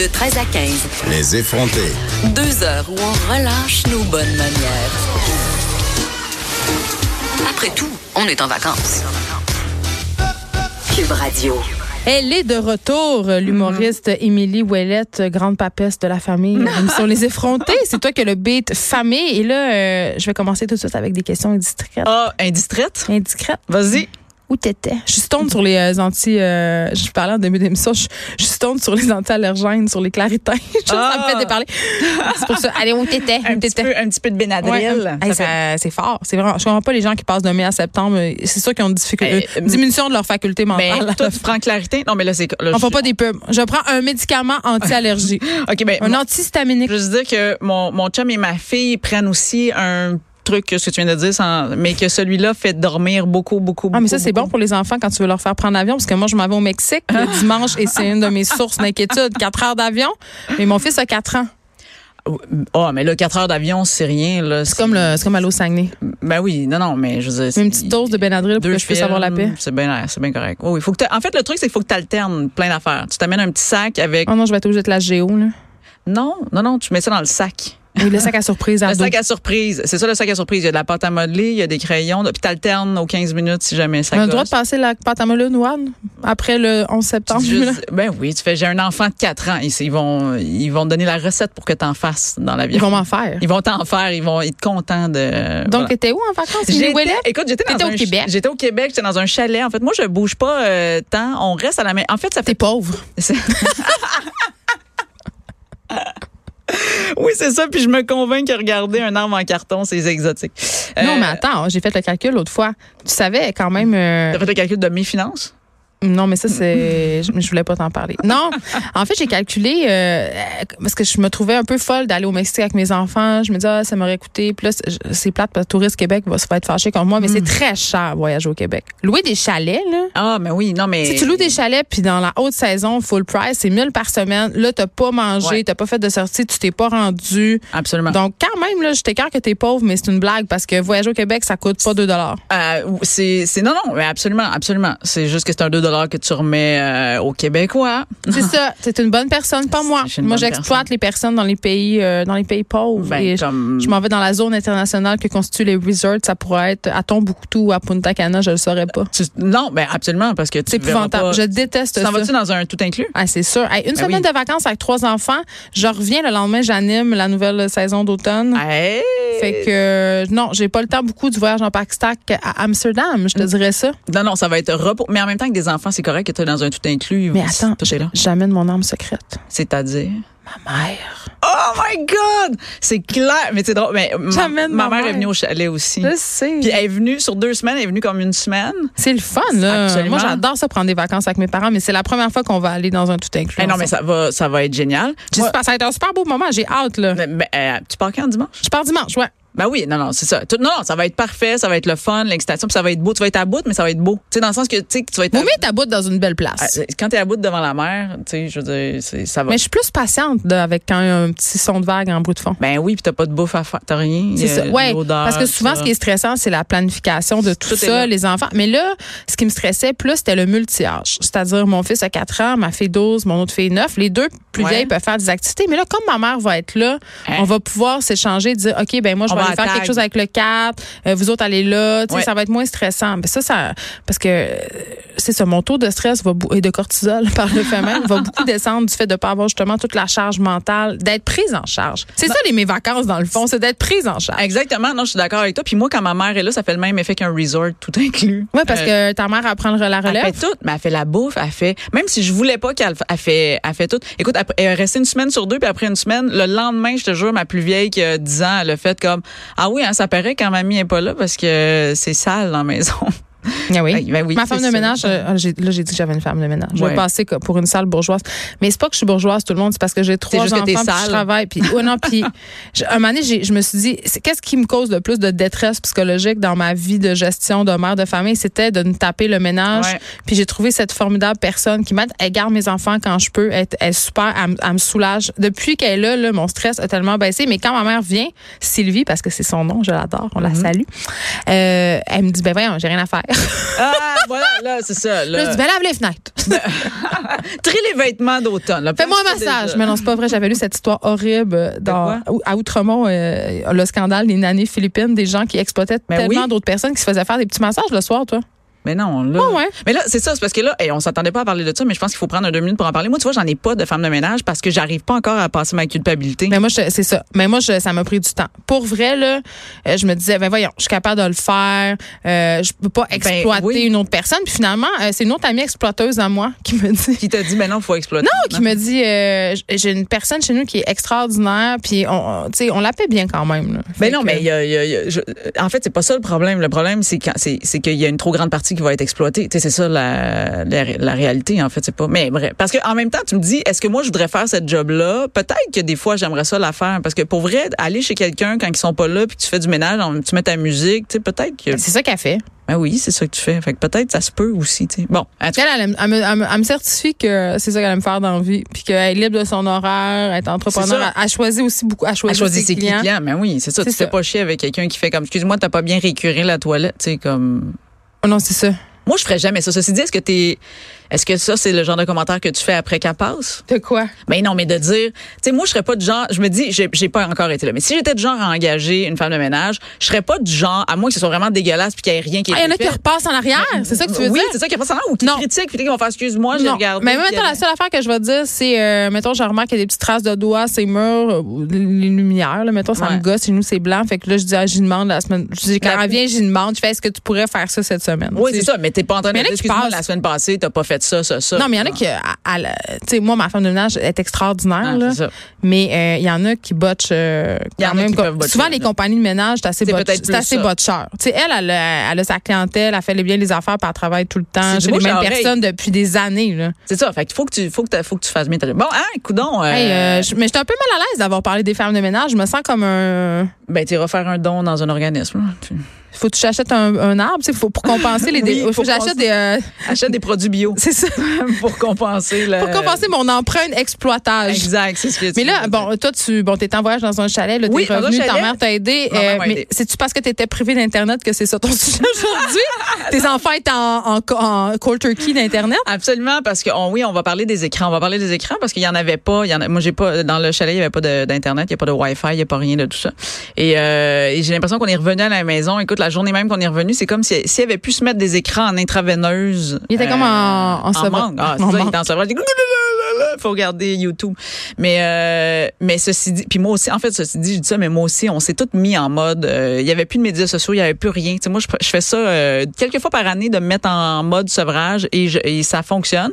De 13 à 15, Les effrontés. deux heures où on relâche nos bonnes manières. Après tout, on est en vacances. Cube Radio. Elle est de retour, l'humoriste Émilie Ouellette, grande papesse de la famille. Émission Les effrontés, c'est toi qui as le beat famille. Et là, euh, je vais commencer tout de suite avec des questions indiscrètes. Ah, indistraite? Indiscrètes. Vas-y. Où t'étais? Je suis stoned sur les euh, anti... euh, je parlais en début d'émission, je je suis stoned sur les anti-allergènes, sur les claritins. Ça me Ah. fait déparler. C'est pour ça. Allez, où t'étais? Un petit, peu, un petit peu de Benadryl. Ouais. Hey, fait- c'est fort. C'est vraiment. Je comprends pas les gens qui passent de mai à septembre. C'est sûr qu'ils ont une difficulté, diminution de leur faculté Mais mentale. toi, tu prends clarité? Non, mais là, c'est. On je- fait pas des pubs. Je prends un médicament anti-allergie. OK, ben. un antihistaminique. Je veux juste dire que mon, mon chum et ma fille prennent aussi un truc que ce que tu viens de dire, sans, mais que celui-là fait dormir beaucoup, beaucoup, beaucoup. Ah, mais ça, c'est bon pour les enfants quand tu veux leur faire prendre l'avion, parce que moi, je m'en vais au Mexique le dimanche et c'est une de mes sources d'inquiétude. Quatre heures d'avion. Mais mon fils a quatre ans. Oh, mais là, 4 heures d'avion, c'est rien. là. C'est comme, le, c'est comme aller au Saguenay. Ben oui, non, non, mais je veux dire. Une petite dose de Benadryl pour que je puisse avoir la paix. C'est bien, c'est bien correct. Oui, oui, faut que en fait, le truc, c'est qu'il faut que tu alternes plein d'affaires. Tu t'amènes un petit sac avec. Oh non, je vais être obligée de la géo, là. Non, non, non, tu mets ça dans le sac. Le sac à surprise à Le dos. sac à surprise. C'est ça le sac à surprise. Il y a de la pâte à modeler, il y a des crayons, puis t'alternes aux 15 minutes si jamais ça On a le droit de passer la pâte à modeler One après le 11 septembre. Juste- ben oui, tu fais j'ai un enfant de 4 ans, ils, ils vont ils vont te donner la recette pour que tu en fasses dans l'avion. Ils vont m'en faire. Ils vont t'en faire, ils vont être contents de Donc, voilà. t'étais où en vacances? J'étais- écoute, j'étais dans T'étais un au Québec. J'étais au Québec, j'étais dans un chalet. En fait, moi, je bouge pas euh, tant. On reste à la main. En fait, ça T'es fait. pauvre. oui, c'est ça. Puis je me convainc que regarder un arbre en carton, c'est exotique. Non, Euh, mais attends, j'ai fait le calcul l'autre fois. Tu savais quand même. euh, T'as fait le calcul de mes finances? Non, mais ça, c'est. je, je voulais pas t'en parler. Non, en fait, j'ai calculé euh, parce que je me trouvais un peu folle d'aller au Mexique avec mes enfants. Je me disais, ah, ça m'aurait coûté. Puis là, c'est- plate parce que Touriste Québec va se faire être fâché contre moi, mais c'est très cher voyager au Québec. Louer des chalets, là. Ah, mais oui, non, mais. Si tu loues des chalets, puis dans la haute saison, full price, c'est 1000 par semaine. Là, t'as pas mangé, Ouais. t'as pas fait de sortie, tu t'es pas rendu. Absolument. Donc, quand même, là, je t'écarte que t'es pauvre, mais c'est une blague parce que voyager au Québec, ça coûte pas 2 Euh, c'est, c'est, non, non, mais absolument, absolument. C'est juste que c'est un 2 que tu remets euh, aux Québécois. C'est ça. C'est une bonne personne, pas moi. Moi, j'exploite les personnes dans les pays, euh, dans les pays pauvres. Ben, et je- comme- je, m'en vais dans la zone internationale que constituent les resorts. Ça pourrait être à Tombouctou ou à Punta Cana, je le saurais pas. Tu- non, ben absolument, parce que tu C'est épouvantable. pas- Je déteste Tu t'en ça. vas-tu dans un tout inclus? Ah, c'est sûr. Hey, une Ben semaine oui. de vacances avec trois enfants. Je reviens le lendemain, j'anime la nouvelle saison d'automne. Hey! Fait que euh, non, j'ai pas le temps beaucoup du voyage en Pakistan à Amsterdam, Mm. je te dirais ça. Non, non, ça va être repos. Mais en même temps que des enfants, c'est correct que tu es dans un tout inclus. Mais attends, j'amène mon arme secrète. C'est-à-dire? Ma mère. Oh my God! C'est clair. Mais c'est drôle. Mais ma, ma ma mère mère. est venue au chalet aussi. Je sais. Puis elle est venue sur deux semaines, elle est venue comme une semaine. C'est le fun, là. Absolument. Moi, j'adore ça prendre des vacances avec mes parents, mais c'est la première fois qu'on va aller dans un tout inclus. Eh non, mais ça va, ça va être génial. Moi- ça va être un super beau moment. J'ai hâte, là. Ben, euh, tu pars quand dimanche? Je pars dimanche, ouais. Ben oui, non, non, c'est ça. Tout- non, non, ça va être parfait, ça va être le fun, l'excitation, puis ça va être beau. Tu vas être à bout, mais ça va être beau. Tu sais, dans le sens que, tu sais, que tu vas être. à- mieux ta bout dans une belle place. Ah, quand t'es à bout devant la mer, tu sais, je veux dire, ça va. mais je suis plus patiente de- avec quand il y a un petit son de vague en bruit de fond. Ben oui, puis t'as pas de bouffe à faire, t'as rien. C'est ça. euh, Ouais. l'odeur, Parce que souvent, ça. ce qui est stressant, c'est la planification de tout, ça, les enfants. Mais là, ce qui me stressait plus, c'était le multi-âge. C'est-à-dire, mon fils a 4 ans, ma fille 12, mon autre fille 9. Les deux plus Ouais. vieilles peuvent faire des activités. Mais là, comme ma mère va être là, Hein? on va pouvoir s'échanger, dire, OK, ben moi, je va aller faire quelque chose avec le 4, euh, vous autres allez là. Tu sais, Ouais. Ça va être moins stressant. Mais ça, ça, parce que euh, c'est ça, mon taux de stress va et de cortisol, par le fait même, va beaucoup descendre du fait de pas avoir justement toute la charge mentale, d'être prise en charge. C'est ça, les mes vacances, dans le fond, c'est d'être prise en charge. Exactement, non, je suis d'accord avec toi. Puis moi, quand ma mère est là, ça fait le même effet qu'un resort tout inclus. Oui, parce Euh, que ta mère apprend la Elle relève. fait tout, mais elle fait la bouffe, elle fait. Même si je voulais pas qu'elle elle fait, elle fait tout. Écoute, elle est restée une semaine sur deux, puis après une semaine, le lendemain, je te jure, ma plus vieille qui a 10 ans, elle a fait comme ah oui, hein, ça paraît quand mamie est pas là parce que c'est sale dans la maison. Ah oui? Ben oui, Ma femme de ménage, euh, j'ai- là, j'ai dit que j'avais une femme de ménage. Je vais passer pour une salle bourgeoise. Mais c'est pas que je suis bourgeoise, tout le monde, c'est parce que j'ai trois enfants, puis je travaille. Puis, ouais, non, puis, un moment donné, j'ai- je me suis dit, c'est- qu'est-ce qui me cause le plus de détresse psychologique dans ma vie de gestion de mère de famille? C'était de me taper le ménage. Ouais. Puis j'ai trouvé cette formidable personne qui m'aide. Elle garde mes enfants quand je peux. Elle, elle est super. Elle, me- elle me soulage. Depuis qu'elle est là, là, mon stress a tellement baissé. Mais quand ma mère vient, Sylvie, parce que c'est son nom, je l'adore, on la salue, euh, elle me dit, ben voyons, j'ai rien à faire. Ah, voilà, là, c'est ça. Là, je dis, ben lave les fenêtres. Trie les vêtements d'automne. Fais-moi un massage. déjà. Mais non, c'est pas vrai. J'avais lu cette histoire horrible euh, dans, à Outremont, euh, le scandale des nannies philippines, des gens qui exploitaient Ben tellement oui. d'autres personnes qui se faisaient faire des petits massages le soir, toi. Mais non, là. Ouais. Mais là, c'est ça, c'est parce que là, hey, on s'attendait pas à parler de ça, mais je pense qu'il faut prendre un deux minutes pour en parler. Moi, tu vois, j'en ai pas de femme de ménage parce que j'arrive pas encore à passer ma culpabilité. Mais moi, c'est ça. Mais moi, je- ça m'a pris du temps. Pour vrai, là, euh, je me disais, ben voyons, je suis capable de le faire. Euh, je peux pas exploiter Ben oui. une autre personne. Puis finalement, euh, c'est une autre amie exploiteuse à moi qui me dit. Qui t'a dit, mais non, faut exploiter. Non, qui me dit, euh, j'ai une personne chez nous qui est extraordinaire, puis on, tu sais, on la paie bien quand même. là. Mais non, que- mais il y a, il y a- il y a- je- en fait, c'est pas ça le problème. Le problème, c'est qu'il y a une trop grande partie qui va être exploitée. Tu sais, c'est ça la, la, la réalité, en fait. C'est pas. Mais bref, parce que en même temps, tu me dis, est-ce que moi je voudrais faire cette job-là? Peut-être que des fois, j'aimerais ça la faire, parce que pour vrai, aller chez quelqu'un quand ils sont pas là, puis tu fais du ménage, tu mets ta musique, tu sais, peut-être que. C'est ça qu'elle fait. Ben oui, c'est ça que tu fais. Fait que peut-être ça se peut aussi. Tu sais. Bon, en tout cas, Elle, elle, elle me, elle me- certifie que c'est ça qu'elle aime faire dans la vie, puis qu'elle est libre de son horaire, elle est entrepreneur. Ça. Elle, choisit aussi beaucoup, elle choisit, choisir ses ses clients. clients. Mais oui, c'est ça. Tu te fais ça. pas chier avec quelqu'un qui fait comme, excuse-moi, t'as pas bien récuré la toilette, tu sais, comme. Oh non, c'est ça. Moi, je ferais jamais ça. Ceci dit, est-ce que t'es, est-ce que ça, c'est le genre de commentaire que tu fais après qu'elle passe? De quoi? Ben non, mais de dire, tu sais, moi, je serais pas du genre, je me dis, j'ai, pas encore été là. Mais si j'étais du genre à engager une femme de ménage, je serais pas du genre, à moins que ce soit vraiment dégueulasse puis qu'il y ait rien qui Ah, il y en a qui repassent en arrière, c'est ça que tu veux oui, dire? c'est ça qui a pas ça, ou qui Non. critiquent, puis qui vont faire, excuse-moi, j'ai regardé. Mais y la seule affaire que je vais dire, c'est, euh, mettons, je remarque qu'il y a des petites traces de doigts, ces murs, euh, les lumières, là, mettons, ça Ouais. me gosse, nous, c'est blanc. Fait que là, je dis, ah, j'y demande la semaine. Je dis, quand elle vient, j'y demande, je fais, est-ce que tu pourrais faire ça cette semaine? Oui, c'est ça, mais t'es pas en train de Mais en la semaine passée, t'as pas fait ça, ça, ça. Non, mais il y en a qui, la- tu sais, moi, ma femme de ménage est extraordinaire, Ah, là. ça. Mais euh, il y en a qui botchent euh, y en même. qui souvent, les compagnies de ménage, c'est assez, botch- botcheur. Tu sais, elle, elle a, elle a sa clientèle, elle fait les bien les affaires, puis elle travaille tout le temps chez les mêmes personnes depuis des années. Là. C'est ça. Fait qu'il faut que tu, faut que faut que tu fasses bien ta. Bon, hein, coudon, euh, euh, je- mais j'étais un peu mal à l'aise d'avoir parlé des femmes de ménage. Je me sens comme un. ben, tu iras faire un don dans un organisme. Tu Faut que tu achètes un, un arbre, tu sais, faut pour compenser les. Oui, faut que j'achète des. euh, achètes des produits bio c'est ça. pour compenser le. Pour compenser mon empreinte exploitage. Exact, c'est ce que tu Mais là, bon, toi, tu bon, étais en voyage dans un chalet, là, t'es Oui, revenu, ta mère t'a aidé. Euh, m'a mais aidé. c'est-tu parce que t'étais privé d'Internet que c'est ça ton sujet aujourd'hui? Tes enfants étaient en, en, en cold turkey d'Internet? Absolument, parce que on- oui, on va parler des écrans. On va parler des écrans parce qu'il y en avait pas. Il y en a, moi, j'ai pas dans le chalet, il y avait pas d'internet, il y a pas de Wi-Fi, il y a pas rien de tout ça. Et, euh, et j'ai l'impression qu'on est revenu à la maison. Écoute, la journée même qu'on est revenu, c'est comme si s'il avait pu se mettre des écrans en intraveineuse. Il était comme en- en sevrage. manque. Ah, c'est En ça, il était en sevrage. Faut regarder YouTube. Mais euh, mais ceci dit, puis moi aussi, en fait, ceci dit, je dis ça, mais moi aussi, on s'est tous mis en mode. euh, il y avait plus de médias sociaux, il y avait plus rien. Tu sais, moi, je, je fais ça euh, quelques fois par année de me mettre en mode sevrage et, je- et ça fonctionne.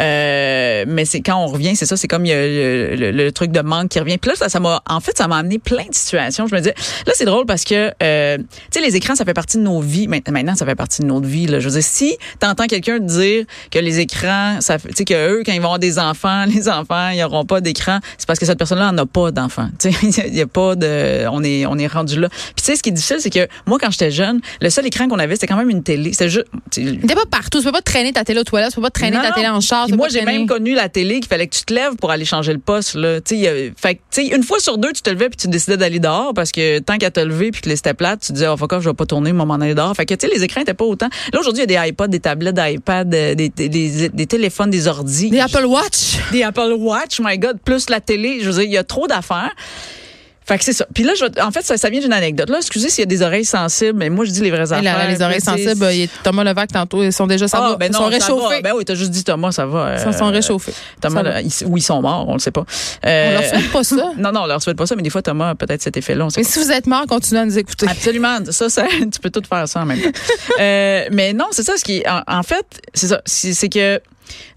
Euh, mais c'est quand on revient, c'est ça, c'est comme y a le, le- truc de manque qui revient. Puis là, ça, ça m'a, en fait, ça m'a amené plein de situations. Je me disais, là, c'est drôle parce que, euh, tu sais, les écrans, ça fait partie de nos vies. Maint- Maintenant, ça fait partie de notre vie. Là. Je veux dire, si t'entends quelqu'un dire que les écrans, ça, tu sais, que eux, quand ils vont avoir des enfants, les enfants, ils auront pas d'écran, c'est parce que cette personne-là en a pas d'enfants. Tu sais, il y a pas de, on est, on est rendu là. Puis tu sais, ce qui est difficile, c'est que moi, quand j'étais jeune, le seul écran qu'on avait, c'était quand même une télé. C'était juste, T'es pas partout. Tu peux pas traîner ta télé aux toilettes, tu peux pas traîner non, ta télé en char. Puis tu peux moi, j'ai même connu la télé qu'il fallait que tu te lèves pour aller changer le poste. Là. Tu sais, fait tu une fois sur deux, tu te levais puis tu décidais d'aller dehors parce que tant qu'à te lever puis que c'était plate, tu disais, oh, fuck off, je vais pas tourner, moi, m'en aller dehors. Fait que, tu sais, les écrans étaient pas autant. Là, aujourd'hui, il y a des iPods, des tablettes des, des, des, des téléphones, des ordis. Des Apple Watch. Des Apple Watch, my God, plus la télé. Je veux dire, il y a trop d'affaires. Fait que c'est ça. Puis là, je en fait, ça, ça vient d'une anecdote. Là, excusez s'il y a des oreilles sensibles, mais moi, je dis les vraies affaires. là, les oreilles sensibles, il Thomas Levac tantôt, ils sont déjà ça ah, va, ben ils non, sont ça réchauffés. va. Ben oui, t'as juste dit Thomas, ça va. Ils sont euh, réchauffés. Thomas, là, ils, ou ils sont morts, on le sait pas. On Euh, leur souhaite pas ça. Non, non, on leur souhaite pas ça, mais des fois, Thomas a peut-être cet effet-là. on Mais si vous êtes mort, continuez à nous écouter. Absolument. Ça, ça, tu peux tout faire ça en même temps. Euh, mais non, c'est ça, ce qui en, en fait, c'est ça. C'est que,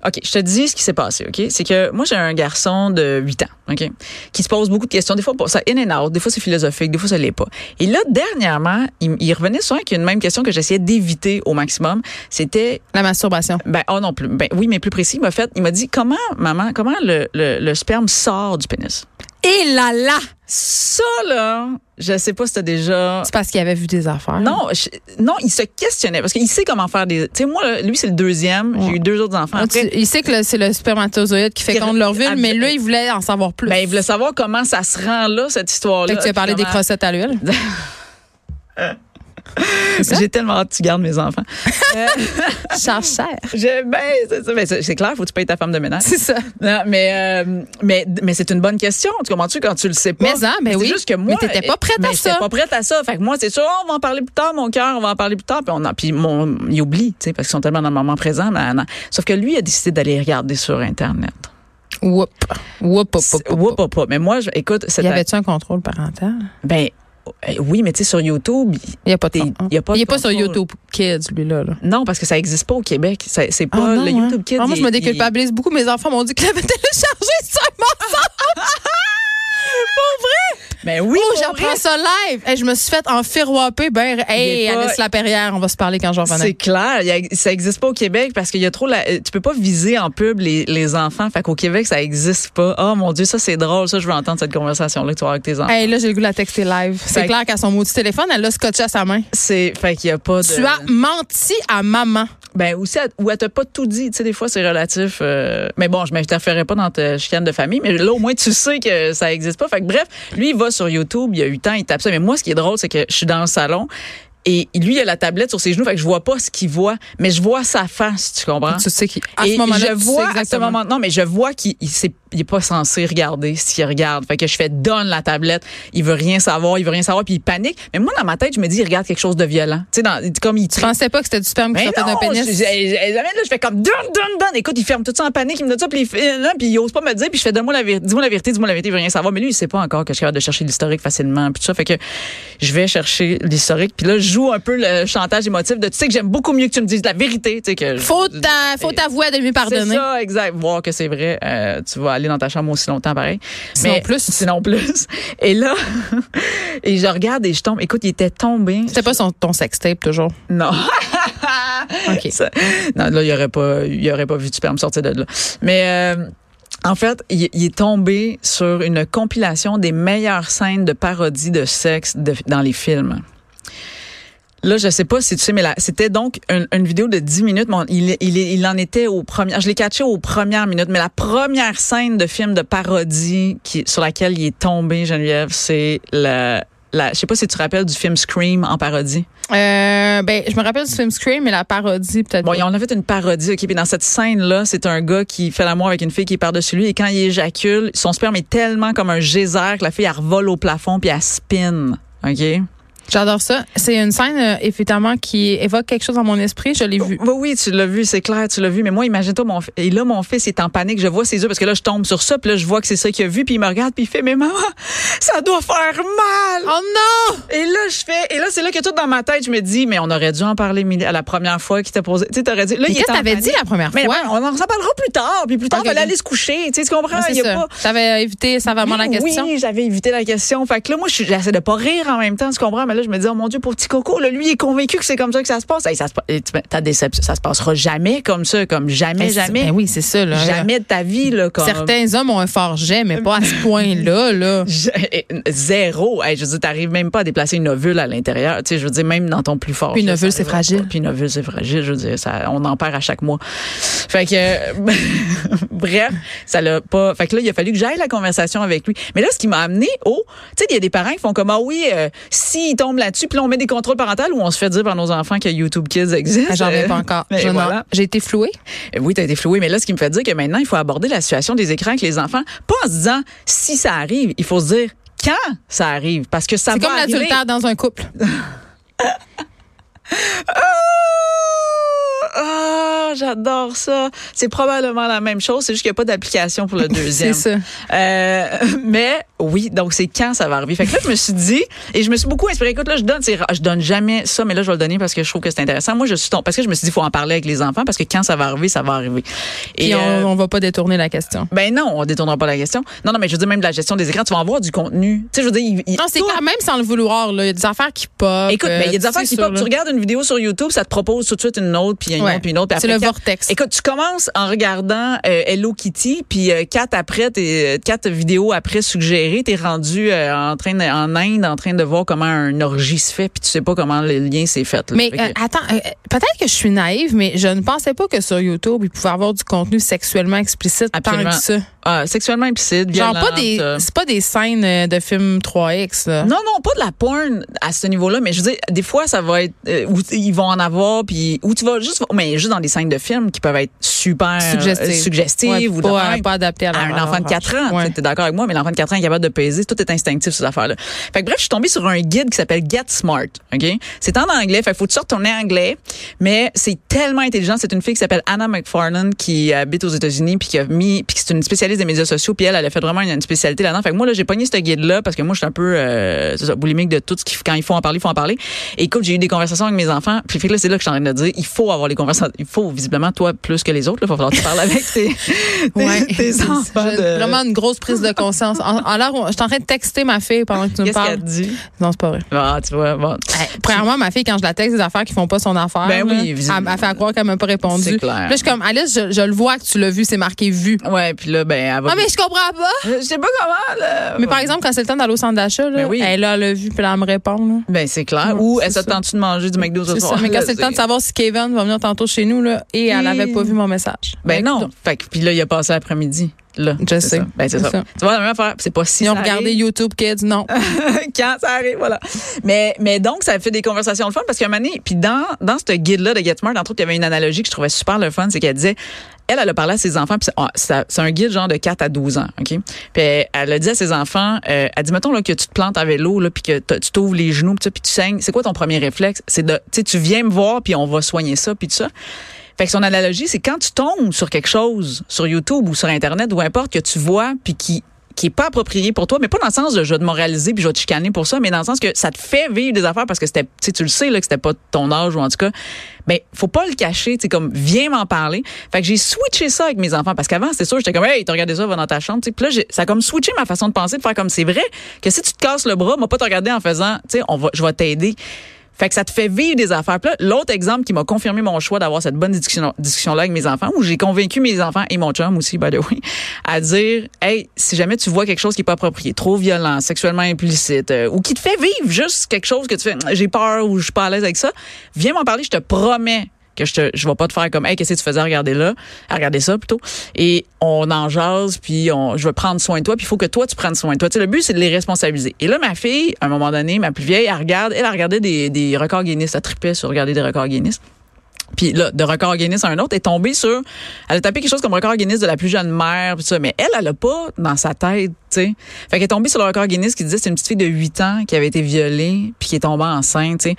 OK, je te dis ce qui s'est passé, OK? C'est que moi, j'ai un garçon de 8 ans, OK? Qui se pose beaucoup de questions. Des fois, ça in and out. Des fois, c'est philosophique. Des fois, ça l'est pas. Et là, dernièrement, il, il revenait souvent avec une même question que j'essayais d'éviter au maximum. C'était, La masturbation. ben, oh non, plus, ben, oui, mais plus précis. Il m'a fait, il m'a dit, comment, maman, comment le, le, le sperme sort du pénis? Et là là! Ça, là, je sais pas si t'as déjà C'est parce qu'il avait vu des affaires. non, je- non, il se questionnait parce qu'il sait comment faire des. Tu sais, moi, lui, c'est le deuxième. J'ai eu deux autres enfants. Ah, Après, tu- il sait que c'est le spermatozoïde qui Qui féconde leur ab- mais là, il voulait en savoir plus. ben, il voulait savoir comment ça se rend là, cette histoire-là. Fait que tu as parlé des crossettes à l'huile. ça? J'ai tellement hâte que tu gardes mes enfants. Charge cher. Je- ben, c'est ça, ben, c'est clair, faut que tu payes ta femme de ménage. C'est ça. Non, mais euh, mais mais c'est une bonne question. Tu comprends-tu quand tu le sais pas? Mais hein, ben C'est oui. juste que moi, Mais t'étais pas prête à mais ça. j'étais pas prête à ça. Fait que moi, c'est sûr, on va en parler plus tard, mon cœur, on va en parler plus tard. Puis on a, puis mon, il oublie, tu sais, parce qu'ils sont tellement dans le moment présent. mais non. Sauf que lui a décidé d'aller regarder sur internet. Whoop. Whoop, whoop, whoop. Mais moi, je, écoute, Y avait-tu un contrôle parental? ben euh, oui, mais tu sais sur YouTube, Il n'y a pas de T'es- con- y a pas Il est pas sur. YouTube Kids, lui-là. là. non parce que ça existe pas au Québec. C'est c'est pas Ah, non, le hein? YouTube Kids. Ah, moi, je il- me il- déculpabilise beaucoup. Mes enfants m'ont dit qu'ils l'avaient téléchargé sur mon Ben oui, Oh, j'apprends ça live. Hey, je me suis fait en firouaper. Ben, hey, pas- Alice Laperrière, on va se parler quand je C'est revenais. clair, y a- ça existe pas au Québec parce qu'il y a trop la, tu peux pas viser en pub les, les enfants. Fait qu'au Québec, ça existe pas. Oh mon dieu, ça c'est drôle, ça je veux entendre cette conversation là que tu avoir avec tes enfants. Hey, là, j'ai le goût de la texter live. C'est clair qu'à son maudit téléphone, elle l'a scotché à sa main. C'est fait qu'il y a pas de Tu as menti à maman. Ben aussi ou elle t'a pas tout dit, tu sais des fois c'est relatif euh, mais bon, je m'interférerai pas dans ta chicane de famille, mais là au moins tu sais que ça existe pas. Fait que bref, lui il va sur YouTube, il y a 8 ans, il tape ça mais moi ce qui est drôle c'est que je suis dans le salon et lui il a la tablette sur ses genoux, fait que je vois pas ce qu'il voit, mais je vois sa face, tu comprends? Tu sais qu'à ce moment-là, je vois à ce exactement. moment non mais je vois qu'il il, s'est- il est pas censé regarder ce qu'il regarde fait que je fais donne la tablette il veut rien savoir il veut rien savoir puis il panique mais moi dans ma tête je me dis il regarde quelque chose de violent tu sais comme il Tu pensais pas que c'était du sperme qui sortait d'un pénis? je, je- je- là, je fais comme donne, donne, donne. Écoute, il ferme tout ça en panique, il me donne ça, puis il, fait, là, puis il ose pas me dire, puis je fais donne-moi la vérité, dis-moi la vérité, dis-moi la vérité, il veut rien savoir. Mais lui, il sait pas encore que je suis capable de chercher l'historique facilement, puis tout ça. Fait que je vais chercher l'historique, puis là, je joue un peu le chantage émotif de tu sais que j'aime beaucoup mieux que tu me dises la vérité, tu sais que. Faut t'a- faut t'avouer de lui C'est pardonner. ça, exact. Voir que c'est vrai, euh, tu vas aller dans ta chambre aussi longtemps, pareil. Sinon Mais- plus. Sinon plus. Et là, et je regarde et je tombe. Écoute, il était tombé. C'était pas son, ton sextape, toujours? Non. OK. Ça- non, là, il aurait pas, il aurait pas vu du sperme sortir de là. Mais euh, en fait, il, il est tombé sur une compilation des meilleures scènes de parodie de sexe de- dans les films. Là, je sais pas si tu sais, mais là, c'était donc une, une vidéo de 10 minutes. Bon, il, il, il en était aux premières, je l'ai catché aux premières minutes, mais la première scène de film de parodie qui, sur laquelle il est tombé, Geneviève, c'est la, la, je sais pas si tu te rappelles du film Scream en parodie. Euh, ben, je me rappelle du film Scream, mais la parodie, peut-être. Bon, on a fait une parodie, OK, puis dans cette scène-là, c'est un gars qui fait l'amour avec une fille qui est par-dessus lui, et quand il éjacule, son sperme est tellement comme un geyser que la fille, elle revole au plafond, puis elle spin, OK? J'adore ça. C'est une scène, euh, évidemment, qui évoque quelque chose dans mon esprit. Je l'ai vu. Oui, oui, tu l'as vu, c'est clair, tu l'as vu. Mais moi, imagine-toi, mon, et là, mon fils est en panique. Je vois ses yeux parce que là, je tombe sur ça, puis là, je vois que c'est ça qu'il a vu, puis il me regarde, puis il fait, mais maman, ça doit faire mal. Oh non! Et là, je fais, et là, c'est là que tout dans ma tête, je me dis, mais on aurait dû en parler à la première fois qu'il t'a posé. Tu sais, t'aurais dit, là, Mais il est en t'avais dit la première Mais fois? ouais, on en parlera plus tard, puis plus tard, fallait ok. aller se coucher. Tu sais, tu comprends? Ça. pas. T'avais évité savamment la Mais question? Oui, j'avais évité la question. Fait que là, moi, j'essaie de pas rire en même temps, tu comprends? Mais là, je me dis, oh mon Dieu, pour petit coco, là, lui, il est convaincu que c'est comme ça que ça se passe. Hey, ça se, ta déception, ça se passera jamais comme ça, comme jamais, jamais. Ben oui, c'est ça. Là. Jamais de ta vie, là, comme. Certains hommes ont un fort jet, mais pas à ce point-là. Là. Eh, Zéro. Hey, je veux dire, t'arrives même pas à déplacer une ovule à l'intérieur. Tu sais, je veux dire, même dans ton plus fort. Puis une ovule, c'est fragile. Puis une ovule, c'est fragile. Je veux dire, ça, on en perd à chaque mois. Fait que, bref, ça l'a pas. Fait que là, il a fallu que j'aille la conversation avec lui. Mais là, ce qui m'a amené au, tu sais, il y a des parents qui font comme ah oui, euh, s'ils là-dessus, puis là, on met des contrôles parentaux ou on se fait dire par nos enfants que YouTube Kids existe? Ah, J'en reviens pas Euh, encore. voilà. J'ai été flouée. Euh, Oui, t'as été floué, mais là, ce qui me fait dire que maintenant, il faut aborder la situation des écrans avec les enfants, pas en se disant si ça arrive, il faut se dire quand ça arrive, parce que ça C'est va comme arriver. l'adultère dans un couple. Ah, j'adore ça. C'est probablement la même chose, c'est juste qu'il n'y a pas d'application pour le deuxième. C'est ça. Euh, mais oui, donc c'est quand ça va arriver? Fait que là, je me suis dit, et je me suis beaucoup inspirée. Écoute, là, je donne, je donne jamais ça, mais là, je vais le donner parce que je trouve que c'est intéressant. Moi, je suis tombée, parce que je me suis dit, il faut en parler avec les enfants parce que quand ça va arriver, ça va arriver. Et euh, on, on va pas détourner la question. ben non, on détournera pas la question. Non, non, mais je veux dire, même de la gestion des écrans, tu vas avoir du contenu. Tu sais, je veux dire, il- il- Non, c'est quand même sans le vouloir. là. Il y a des affaires qui pop. Écoute, ben, il y a des euh, affaires qui pop. Tu regardes une vidéo sur YouTube, ça te propose tout de suite une autre, puis une Ouais. autre, puis une autre. puis après, vortex. Écoute, tu commences en regardant euh, Hello Kitty, puis euh, quatre après, t'es, euh, quatre vidéos après suggérées, t'es rendu euh, en train de, en Inde, en train de voir comment un orgie se fait, puis tu sais pas comment le lien s'est fait. là. Mais Fait que- attends, euh, peut-être que je suis naïve, mais je ne pensais pas que sur YouTube, il pouvait avoir du contenu sexuellement explicite Absolument. tant que ça. Ah, sexuellement implicite, Genre violente, pas des, euh, c'est pas des scènes euh, de films 3X. Là. Non, non, pas de la porn à ce niveau-là, mais je veux dire, des fois, ça va être euh, où ils vont en avoir, puis où tu vas juste, mais juste dans des scènes de films qui peuvent être super euh, Suggestive. suggestives Ouais, ou pas, d'affaires. pas adapté à, à un enfant de 4 ans. Ouais. Tu es d'accord avec moi, mais l'enfant de 4 ans est capable de peser. Tout est instinctif, ces affaires-là. Fait que bref, je suis tombée sur un guide qui s'appelle Get Smart. OK? C'est en anglais. Fait que faut que tu retourner en anglais. Mais c'est tellement intelligent. C'est une fille qui s'appelle Anna McFarlane qui habite aux États-Unis puis qui a mis, puis qui c'est une spécialiste des médias sociaux puis elle, elle a fait vraiment une, une spécialité là-dedans. Fait que moi, là, j'ai pogné ce guide-là parce que moi, je suis un peu, euh, ça, boulimique de tout ce qui, quand il faut en parler, il faut en parler. Et écoute, j'ai eu des conversations avec mes enfants. Puis fait que là, c'est là que je suis en train de dire, il faut avoir les conversations. Il faut, visiblement, toi, plus que les autres, là, il va falloir que tu parles avec tes, tes, Ouais. tes enfants. De- Vraiment une grosse prise de conscience. En, en l'air, on- je suis en train de texter ma fille pendant que tu me Qu'est-ce parles. qu'elle dit? Non, c'est pas vrai. Ah, tu vois, bon. Hey, premièrement, ma fille, quand je la texte des affaires qui font pas son affaire, Ben oui, elle, visiblement. elle fait à croire qu'elle m'a pas répondu. C'est clair. Là, je suis comme, Alice, je, je le vois que tu l'as vu, c'est marqué vu. Ouais, puis là, ben, elle va. Ah, mais je comprends pas. Je sais pas comment, là. Mais par exemple, quand c'est le temps d'aller au centre d'achat, là, Ben oui. elle, là, elle l'a vu, puis là, elle me répond. Là. Ben, c'est clair. Ouais, Ou c'est elle ça. s'attend-tu de manger du McDo ce C'est soir? ça. Mais quand Là, c'est le temps de savoir si Kevin va venir tantôt chez nous, là, et elle Et- avait pas vu mon message. Ben, non. écoute, Fait que, puis là, il a passé l'après-midi. Là. Je C'est sais. ça. Ben, c'est C'est ça. ça. Tu vois, la même affaire. C'est pas si Ils ont ça regardé arrive. YouTube Kids, non. quand ça arrive, voilà. Mais, mais donc, ça fait des conversations le fun parce qu'à un moment donné, puis dans, dans ce guide-là de Get Smart, entre autres, il y avait une analogie que je trouvais super le fun, c'est qu'elle disait, elle, elle a parlé à ses enfants, puis c'est ah, un guide genre de 4 à 12 ans, OK? Puis elle, a dit à ses enfants, euh, elle dit, mettons là, que tu te plantes à vélo, là, puis que tu t'ouvres les genoux, puis tu saignes, c'est quoi ton premier réflexe? C'est de, tu sais, tu viens me voir, puis on va soigner ça, puis tout ça. Fait que son analogie, c'est quand tu tombes sur quelque chose, sur YouTube ou sur Internet, ou importe, que tu vois, puis qui qui est pas approprié pour toi, mais pas dans le sens de je vais te moraliser puis je vais te chicaner pour ça, mais dans le sens que ça te fait vivre des affaires parce que c'était, tu le sais là que c'était pas ton âge ou en tout cas, ben faut pas le cacher, tu comme viens m'en parler. Fait que j'ai switché ça avec mes enfants parce qu'avant c'était sûr j'étais comme hey t'as regardé ça va dans ta chambre, tu puis là ça a comme switché ma façon de penser de faire comme c'est vrai que si tu te casses le bras, moi pas te regarder en faisant, tu sais on va je vais t'aider. Fait que ça te fait vivre des affaires. L'autre exemple qui m'a confirmé mon choix d'avoir cette bonne discussion, discussion-là avec mes enfants, où j'ai convaincu mes enfants et mon chum aussi, by the way, à dire, hey, si jamais tu vois quelque chose qui est pas approprié, trop violent, sexuellement implicite, euh, ou qui te fait vivre juste quelque chose que tu fais, j'ai peur ou je suis pas à l'aise avec ça, viens m'en parler, je te promets que je te, je vais pas te faire comme, hey, qu'est-ce que tu faisais à regarder là, à regarder ça plutôt. Et on en jase, puis on, je vais prendre soin de toi, puis il faut que toi, tu prennes soin de toi. Tu le but, c'est de les responsabiliser. Et là, ma fille, à un moment donné, ma plus vieille, elle regarde, elle a regardé des, des records Guinness, elle tripait sur regarder des records Guinness. Puis là, de record Guinness à un autre, est tombée sur, elle a tapé quelque chose comme record Guinness de la plus jeune mère, puis ça, mais elle, elle a pas dans sa tête, tu sais. Fait qu'elle est tombée sur le record Guinness qui disait c'est une petite fille de 8 ans qui avait été violée, puis qui est tombée enceinte, tu sais.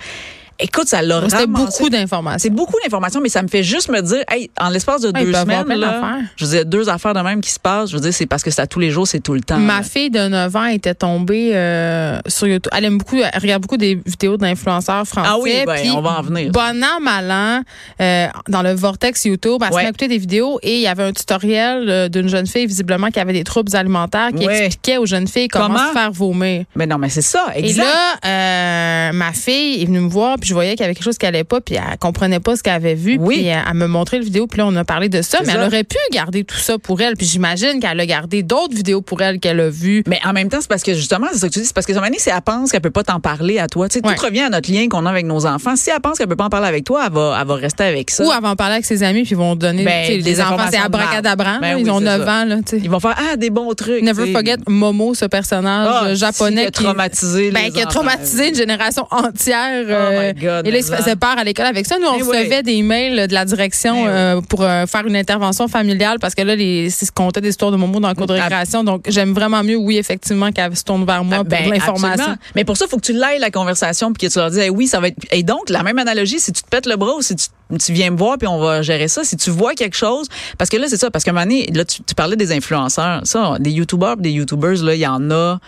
Écoute, ça l'a C'était beaucoup d'informations. C'est beaucoup d'informations, mais ça me fait juste me dire, hey, en l'espace de deux semaines, là, je veux dire, deux affaires de même qui se passent, je veux dire, c'est parce que c'est à tous les jours, c'est tout le temps. Ma là. fille de 9 ans était tombée euh, sur YouTube. Elle aime beaucoup, elle regarde beaucoup des vidéos d'influenceurs français. Ah oui, ben, on va en venir. Bon an, mal an, euh, dans le vortex YouTube, elle se Ouais. écouter des vidéos et il y avait un tutoriel euh, d'une jeune fille visiblement qui avait des troubles alimentaires qui Ouais. expliquait aux jeunes filles comment, Comment? se faire vomir. Mais non, mais c'est ça, Et là, euh, ma fille est venue me voir, puis je voyais qu'il y avait quelque chose qui allait pas, puis elle comprenait pas ce qu'elle avait vu, Oui. puis elle, elle me montrait le vidéo, puis là on a parlé de ça, C'est mais ça. elle aurait pu garder tout ça pour elle, puis j'imagine qu'elle a gardé d'autres vidéos pour elle qu'elle a vues. Mais en même temps, c'est parce que justement, c'est ça que tu dis, c'est parce que son année, si elle pense qu'elle peut pas t'en parler à toi, tu sais, Ouais. tout revient à notre lien qu'on a avec nos enfants. Si elle pense qu'elle peut pas en parler avec toi, elle va, elle va rester avec ça. Ou elle va en parler avec ses amis, puis ils vont donner Ben, des les enfants, c'est abracadabra. Ben oui, ils ont c'est 9 ça. ans. Là. Ils vont faire, ah, des bons trucs. Never forget Momo, ce personnage Ah, euh, japonais qui a traumatisé ben, qui a traumatisé une génération entière. Oh euh, God, et là, il se faisait peur à l'école avec ça. Nous, on Eh recevait oui. des mails de la direction Eh euh, pour euh, faire une intervention familiale parce que là, les, c'est ce qu'on comptait des histoires de Momo dans le cours de récréation. Donc, j'aime vraiment mieux, oui, effectivement, qu'elle se tourne vers moi Ah, ben, pour l'information. Mais pour ça, il faut que tu l'ailles la conversation puis que tu leur dis, Eh oui, ça va être. Et donc, la même analogie, si tu te pètes le bras ou si tu, tu viens me voir puis on va gérer ça, si tu vois quelque chose, parce que là, c'est ça, parce qu'à un moment donné, là, tu, tu parlais des influenceurs, ça, des youtubeurs, des youtubers, là, il y en a,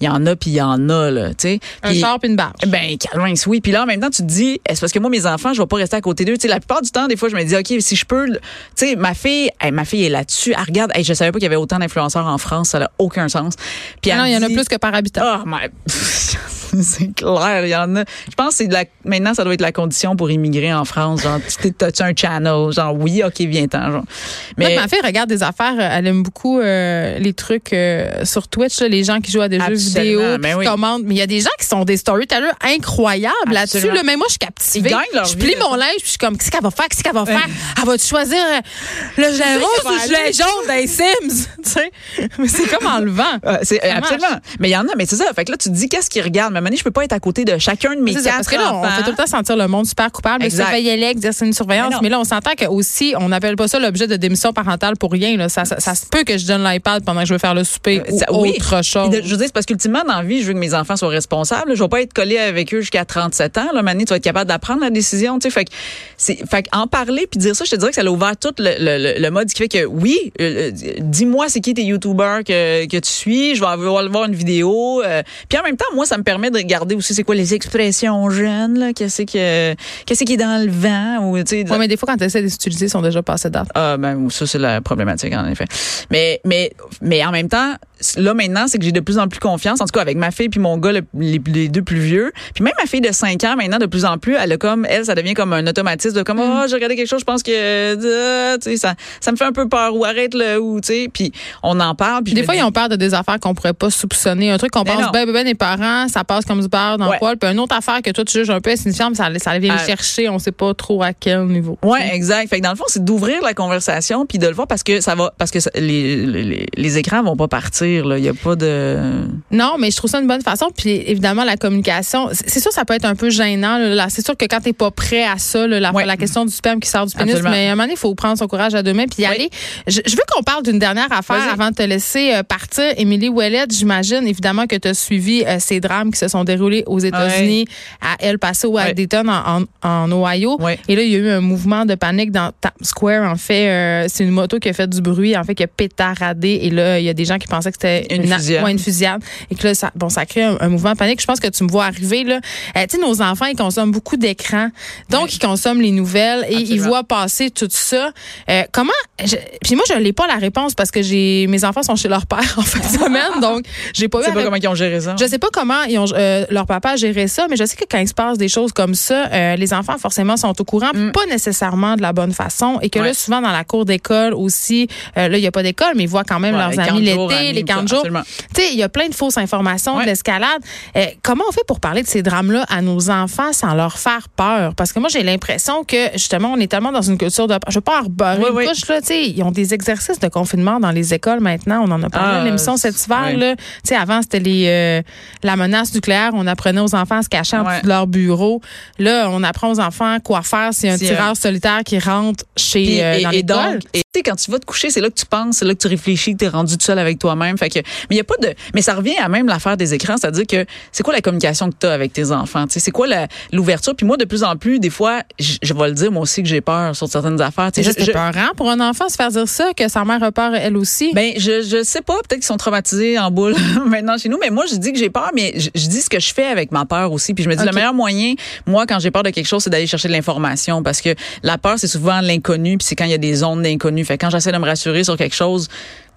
il y en a puis il y en a, là, tu sais. Un char puis une barge. ben, calme, oui. Puis là, en même temps, tu te dis, est-ce parce que moi, mes enfants, je vais pas rester à côté d'eux? Tu sais, la plupart du temps, des fois, je me dis, OK, si je peux, tu sais, ma fille, hey, ma fille est là-dessus. Elle regarde, hey, je savais pas qu'il y avait autant d'influenceurs en France. Ça n'a aucun sens. Puis elle non, il y en a plus que par habitant. Oh, my... c'est clair, il y en a. Je pense que c'est de la... maintenant, ça doit être la condition pour immigrer en France. Genre, t'as-tu un channel? Genre, oui, OK, viens-t'en. Mais ma fille regarde des affaires. euh, Elle aime beaucoup euh, les trucs euh, sur Twitch, là, les gens qui jouent à des jeux vidéo, ben qui oui. commandent. Mais il y a des gens qui sont des storytellers incroyables là-dessus. Là. Mais moi, je suis captivée. Je plie mon linge, puis je suis comme, qu'est-ce qu'elle va faire? Qu'est-ce qu'elle va faire? Elle va-tu choisir le gilet rose va ou le gilet jaune des Sims? tu sais? Mais c'est comme enlevant. Euh, c'est Ça absolument. Mais il y en a, mais c'est ça. Fait que là, tu te dis qu'est-ce qu'ils regardent? Maintenant, je peux pas être à côté de chacun de mes ça, quatre parce que là, on enfants. fait tout le temps sentir le monde super coupable. Exact. Surveiller l'ex, dire c'est une surveillance. Mais là, on s'entend que aussi, on n'appelle pas ça l'objet de démission parentale pour rien. Là. Ça, ça, ça se peut que je donne l'iPad pendant que je veux faire le souper Euh, ou ça- oui. autre chose. De- je veux dire, c'est parce qu'ultimement, dans la vie, je veux que mes enfants soient responsables. Je vais pas être collé avec eux jusqu'à 37 ans. Là, Mané, tu vas être capable d'apprendre la décision. Tu sais, fait fait en parler puis dire ça, je te dirais que ça a ouvert tout le, le, le- le mode qui fait que oui, euh, euh, dis-moi c'est qui tes youtubeurs que, que tu suis. Je vais avoir voir une vidéo. euh, puis en même temps, moi, ça me permet de regarder aussi c'est quoi les expressions jeunes, là, qu'est-ce que, qu'est-ce qui est dans le vent ou tu sais. Ouais, mais des fois, quand tu essaies de les utiliser, ils sont déjà passés date. Ah ben ça c'est la problématique en effet. Mais mais mais en même temps là maintenant c'est que j'ai de plus en plus confiance en tout cas avec ma fille puis mon gars le- les, les deux plus vieux. Puis même ma fille de 5 ans maintenant de plus en plus elle a comme elle ça devient comme un automatisme de comme Mm. oh j'ai regardé quelque chose je pense que euh, tu sais ça ça me fait un peu peur ou arrête le ou tu sais puis on en parle puis Des fois, dis- ils ont peur de des affaires qu'on pourrait pas soupçonner. Un truc qu'on Mais pense ben, ben, ben, les parents, ça passe comme du beurre dans Ouais. le poil. Puis une autre affaire que toi, tu juges un peu insignifiante, mais ça, ça vient le chercher. On sait pas trop à quel niveau. Ouais, exact. Fait que dans le fond, c'est d'ouvrir la conversation puis de le voir parce que ça va parce que ça- les, les, les écrans vont pas partir là, il y a pas de Non, mais je trouve ça une bonne façon. Puis évidemment, la communication, c'est sûr, ça peut être un peu gênant. là. C'est sûr que quand t'es pas prêt à ça, là, la, Ouais. la question du sperme qui sort du pénis, Absolument. mais à un moment donné, il faut prendre son courage à deux mains puis y Oui. aller. Je, je veux qu'on parle d'une dernière affaire avant de te laisser euh, partir. Émilie Ouellette, j'imagine évidemment que tu as suivi euh, ces drames qui se sont déroulés aux États-Unis, à El Paso ou à Ouais. Dayton, en, en, en Ohio. Et là, il y a eu un mouvement de panique dans Times Square. En fait, euh, c'est une moto qui a fait du bruit, en fait, qui a pétaradé. Et là, il y a des gens qui pensaient que c'était Une fusillade. ouais, une fusillade. Et que là, ça, bon, ça crée un, un mouvement de panique. Je pense que tu me vois arriver, là. Euh, tu sais, nos enfants, ils consomment beaucoup d'écrans. Donc, ils consomment les nouvelles et ils voient passer tout ça. Euh, comment, je- puis moi, je n'ai pas la réponse parce que j'ai, mes enfants sont chez leur père en fin de semaine. donc, j'ai pas eu je sais pas comment ils ont géré ça. je sais pas comment ils ont, euh, leur papa a géré ça, mais je sais que quand il se passe des choses comme ça, euh, les enfants forcément sont au courant, puis pas nécessairement de la bonne façon, et que là Mm. Ouais. souvent dans la cour d'école aussi, là il y a pas d'école, mais ils voient quand même Ouais, leurs les amis 40 jours, l'été, amis, les 40 jours. absolument. Tu sais, il y a plein de fausses informations, Ouais. de l'escalade. Euh, comment on fait pour parler de ces drames-là à nos enfants sans leur faire peur? Parce que moi j'ai l'impression que justement on est tellement dans une culture de, je veux pas arborer Oui, une oui. couche là, tu sais, ils ont des exercices de confinement dans les écoles maintenant. On en a parlé Ah, à l'émission cet hiver ouais. là. Tu sais, avant, c'était les euh, la menace nucléaire. On apprenait aux enfants à se cacher en Ouais. dessous de leur bureau. Là, on apprend aux enfants quoi faire s'il y a un Si, tireur solitaire qui rentre chez Puis, euh, et, dans et donc, et, sais, quand tu vas te coucher, c'est là que tu penses, c'est là que tu réfléchis, que tu es rendu tout seul avec toi-même. Fait que, mais il y a pas de, mais ça revient à même l'affaire des écrans, c'est-à-dire que c'est quoi la communication que tu as avec tes enfants, c'est quoi l'ouverture? Puis moi, de plus en plus, des fois, je, je vais le dire moi aussi que j'ai peur sur certaines affaires. C'est Je- je- peurant pour un enfant se faire dire ça, que sa mère a peur elle aussi. Ben, je, je sais pas, peut-être qu'ils sont traumatisés en boule maintenant chez nous, mais moi, je dis que j'ai peur, mais je, je dis ce que je fais avec ma peur aussi. Puis je me dis, le meilleur moyen, moi, quand j'ai peur de quelque chose, c'est d'aller chercher de l'information parce que la peur, c'est souvent l'inconnu, puis c'est quand il y a des zones d'inconnu. Fait que quand j'essaie de me rassurer sur quelque chose,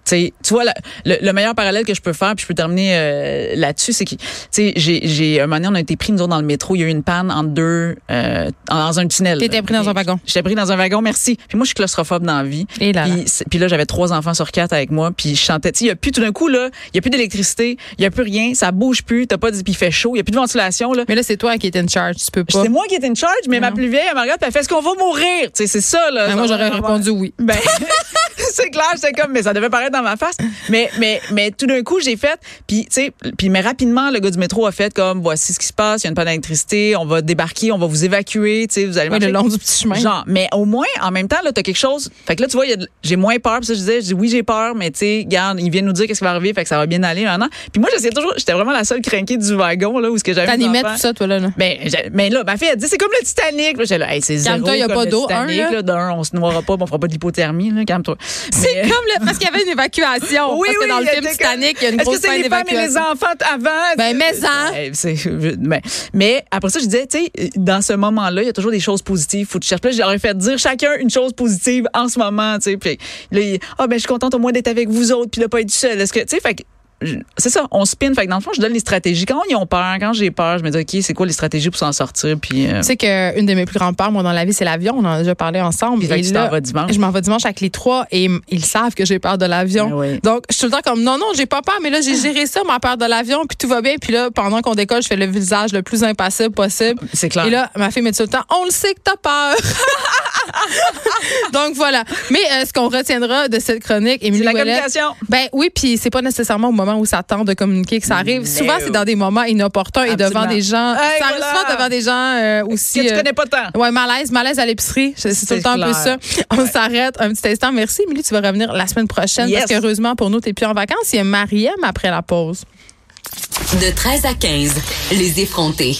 tu sais, tu vois, la- le, le meilleur parallèle que je peux faire, puis je peux terminer euh, là-dessus, c'est que, tu sais, j'ai, j'ai, un moment donné, on a été pris, nous autres, dans le métro, il y a eu une panne entre deux, euh, dans un tunnel. T'étais pris dans un wagon. J'étais pris dans un wagon, merci. Puis moi, je suis claustrophobe dans la vie. Et là. Puis, là, j'avais trois enfants sur quatre avec moi, puis je chantais. Tu sais, il y a plus tout d'un coup là, il y a plus d'électricité, il y a plus rien, ça bouge plus, t'as pas de, puis il fait chaud, il y a plus de ventilation là. Mais là, c'est toi qui es in charge, tu peux pas. C'est moi qui étais in charge, mais ma plus vieille, elle me regarde, elle fait est-ce qu'on va mourir? Tu sais, c'est ça là. Ben, moi, j'aurais répondu oui. Ben, c'est clair, j'étais comme, mais ça devait paraître dans ma face. Mais, mais, mais tout d'un coup, j'ai fait, puis, tu sais, puis, mais rapidement, le gars du métro a fait comme, voici ce qui se passe, il y a une panne d'électricité, on va débarquer, on va vous évacuer, tu sais, vous allez Oui, le long du petit chemin. Genre, mais au moins, en même temps, là, t'as quelque chose. Fait que là, tu vois, il a j'ai moins peur. Puis ça, je disais, je dis, oui, j'ai peur, mais tu sais, regarde, il vient nous dire qu'est-ce qui va arriver, fait que ça va bien aller maintenant. Puis moi, j'essayais toujours, j'étais vraiment la seule crinquée du wagon, là, où ce que j'avais. T'animais tout ça, toi, là. là? Mais, j'ai- mais là, ma fille, elle dit, c'est comme le Titanic. J'étais là, hey, c'est zéro. Calme-toi, y a comme pas d'eau, Titanic, un, là. là. D'un, on se noiera pas, on fera pas de l'hypothermie, là. Calme-toi. C'est comme le, parce qu'il y avait une Oui, parce que oui, dans le il film Titanic, il y a une Est-ce que c'est les femmes et les enfants? Avant? Ben, mais en. Ben, mais, mais après ça, je disais, tu sais, dans ce moment-là, il y a toujours des choses positives. Faut que tu cherches. Là, j'aurais fait dire chacun une chose positive en ce moment, tu sais. Puis là, ah, ben, je suis contente au moins d'être avec vous autres, puis de pas être seule. Est-ce que, tu sais, fait c'est ça, on spin. Fait que dans le fond, je donne les stratégies. Quand ils ont peur, quand j'ai peur, je me dis, OK, c'est quoi les stratégies pour s'en sortir? Puis, euh, Tu sais qu'une de mes plus grandes peurs, moi, dans la vie, c'est l'avion. On en a déjà parlé ensemble. Puis Et tu là, vas dimanche. Je m'en vais dimanche avec les trois et ils savent que j'ai peur de l'avion. Ben oui. Donc, je suis tout le temps comme, non, non, j'ai pas peur, mais là, j'ai géré ça, ma peur de l'avion, puis tout va bien. Puis là, pendant qu'on décolle, je fais le visage le plus impassible possible. c'est clair. Et là, ma fille me dit tout le temps, on le sait que t'as peur. Donc voilà. Mais euh, ce qu'on retiendra de cette chronique, Émilie la Ouellet, communication. ben oui, puis c'est pas nécessairement au moment où ça tente de communiquer que ça arrive. Mais Souvent, c'est dans des moments inopportuns et devant des gens. Hey, ça arrive voilà. souvent devant des gens euh, aussi. Que tu euh, connais pas tant? Ouais, malaise, malaise à l'épicerie. C'est tout le temps un peu ça. On s'arrête un petit instant. Merci, Émilie. Tu vas revenir la semaine prochaine Yes. parce qu'heureusement pour nous, t'es plus en vacances. Il y a Mariem après la pause. De 13 à 15, les effrontés.